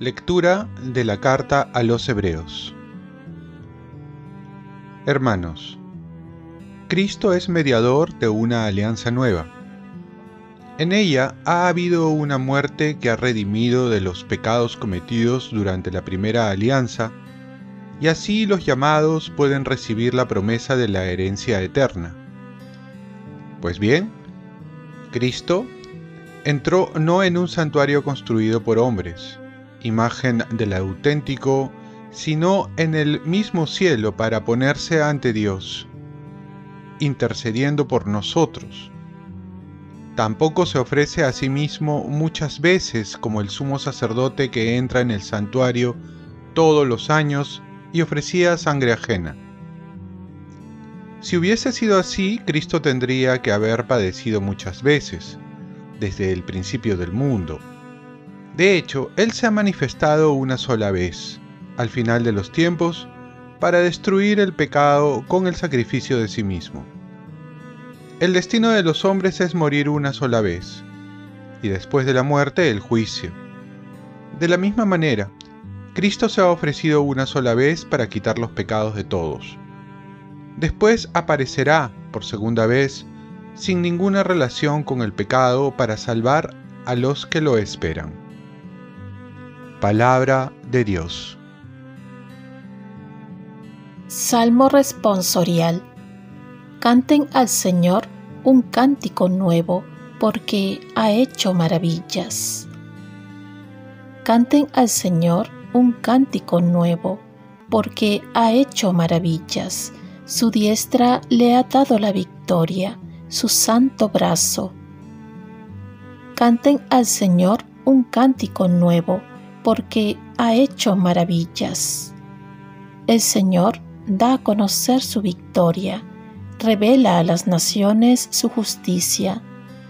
Lectura de la carta a los Hebreos Hermanos, Cristo es mediador de una alianza nueva. En ella ha habido una muerte que ha redimido de los pecados cometidos durante la primera alianza, y así los llamados pueden recibir la promesa de la herencia eterna. Pues bien, Cristo entró no en un santuario construido por hombres, imagen del auténtico, sino en el mismo cielo para ponerse ante Dios, intercediendo por nosotros. Tampoco se ofrece a sí mismo muchas veces como el sumo sacerdote que entra en el santuario todos los años y ofrecía sangre ajena. Si hubiese sido así, Cristo tendría que haber padecido muchas veces, desde el principio del mundo de hecho, Él se ha manifestado una sola vez, al final de los tiempos, para destruir el pecado con el sacrificio de sí mismo. El destino de los hombres es morir una sola vez, y después de la muerte el juicio. De la misma manera, Cristo se ha ofrecido una sola vez para quitar los pecados de todos. Después aparecerá, por segunda vez, sin ninguna relación con el pecado para salvar a los que lo esperan. Palabra de Dios. Salmo responsorial. Canten al Señor un cántico nuevo, porque ha hecho maravillas. Canten al Señor un cántico nuevo, porque ha hecho maravillas. Su diestra le ha dado la victoria, su santo brazo. Canten al Señor un cántico nuevo, porque ha hecho maravillas. El Señor da a conocer su victoria, revela a las naciones su justicia,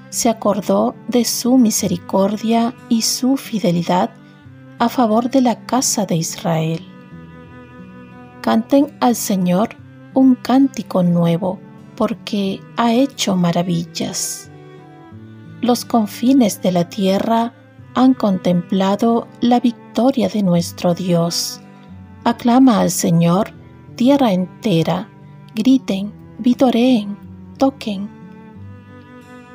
se acordó de su misericordia y su fidelidad a favor de la casa de Israel. Canten al Señor un cántico nuevo, porque ha hecho maravillas. Los confines de la tierra han contemplado la victoria de nuestro Dios. Aclama al Señor, tierra entera, griten, vitoreen, toquen.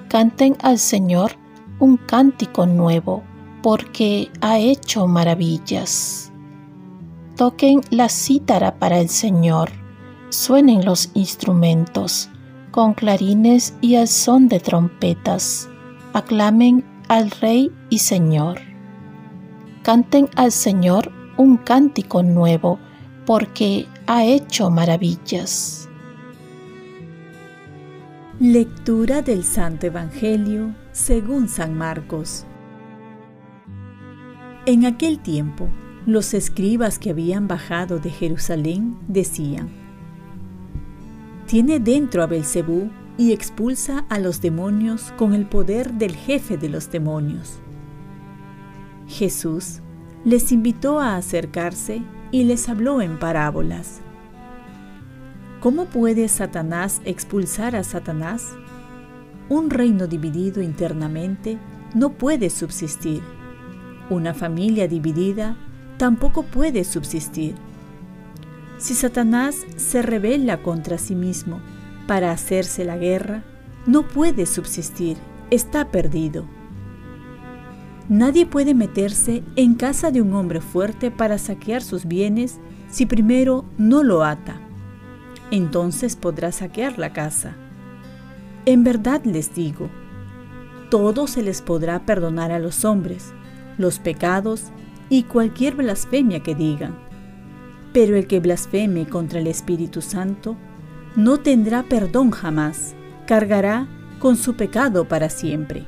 Canten al Señor un cántico nuevo, porque ha hecho maravillas. Toquen la cítara para el Señor, suenen los instrumentos, con clarines y al son de trompetas. Aclamen al Rey y Señor. Canten al Señor un cántico nuevo, porque ha hecho maravillas. Lectura del Santo Evangelio según San Marcos. En aquel tiempo, los escribas que habían bajado de Jerusalén decían: Tiene dentro a Belcebú y expulsa a los demonios con el poder del jefe de los demonios. Jesús les invitó a acercarse y les habló en parábolas. ¿Cómo puede Satanás expulsar a Satanás? Un reino dividido internamente no puede subsistir. Una familia dividida tampoco puede subsistir. Si Satanás se rebela contra sí mismo, para hacerse la guerra, no puede subsistir, está perdido. Nadie puede meterse en casa de un hombre fuerte para saquear sus bienes si primero no lo ata. Entonces podrá saquear la casa. En verdad les digo, todo se les podrá perdonar a los hombres, los pecados y cualquier blasfemia que digan. Pero el que blasfeme contra el Espíritu Santo no tendrá perdón jamás, cargará con su pecado para siempre.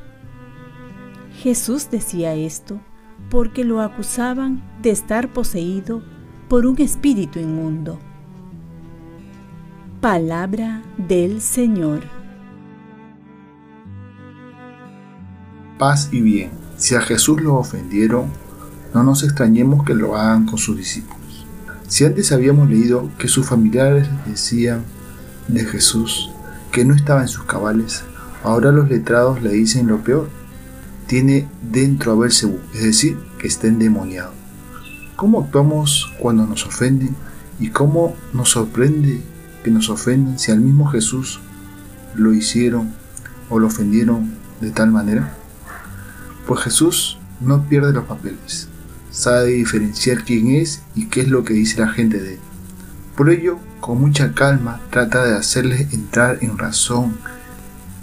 Jesús decía esto porque lo acusaban de estar poseído por un espíritu inmundo. Palabra del Señor. Paz y bien. Si a Jesús lo ofendieron, no nos extrañemos que lo hagan con sus discípulos. Si antes habíamos leído que sus familiares decían de Jesús que no estaba en sus cabales, ahora los letrados le dicen lo peor. Tiene dentro a Belcebú, es decir, que está endemoniado. ¿Cómo actuamos cuando nos ofenden? ¿Y cómo nos sorprende que nos ofenden si al mismo Jesús lo hicieron o lo ofendieron de tal manera? Pues Jesús no pierde los papeles, sabe diferenciar quién es y qué es lo que dice la gente de él. Por ello, con mucha calma, trata de hacerles entrar en razón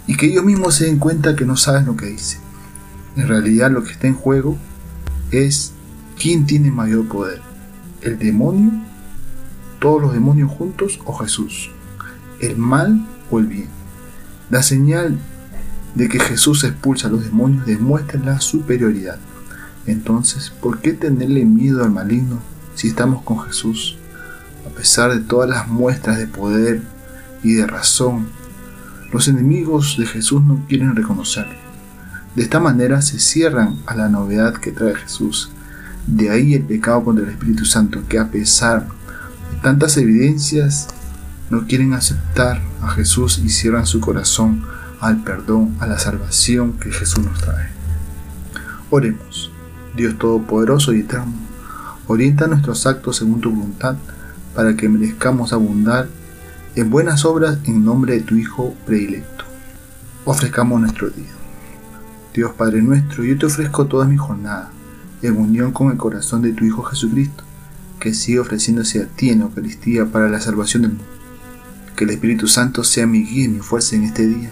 y que ellos mismos se den cuenta que no saben lo que dicen. En realidad lo que está en juego es quién tiene mayor poder, el demonio, todos los demonios juntos o Jesús, el mal o el bien. La señal de que Jesús expulsa a los demonios demuestra la superioridad. Entonces, ¿por qué tenerle miedo al maligno si estamos con Jesús? A pesar de todas las muestras de poder y de razón, los enemigos de Jesús no quieren reconocerlo. De esta manera se cierran a la novedad que trae Jesús. De ahí el pecado contra el Espíritu Santo, que a pesar de tantas evidencias, no quieren aceptar a Jesús y cierran su corazón al perdón, a la salvación que Jesús nos trae. Oremos. Dios Todopoderoso y Eterno, orienta nuestros actos según tu voluntad, para que merezcamos abundar en buenas obras en nombre de tu Hijo predilecto. Ofrezcamos nuestro día. Dios Padre nuestro, yo te ofrezco toda mi jornada, en unión con el corazón de tu Hijo Jesucristo, que sigue ofreciéndose a ti en Eucaristía para la salvación del mundo. Que el Espíritu Santo sea mi guía y mi fuerza en este día,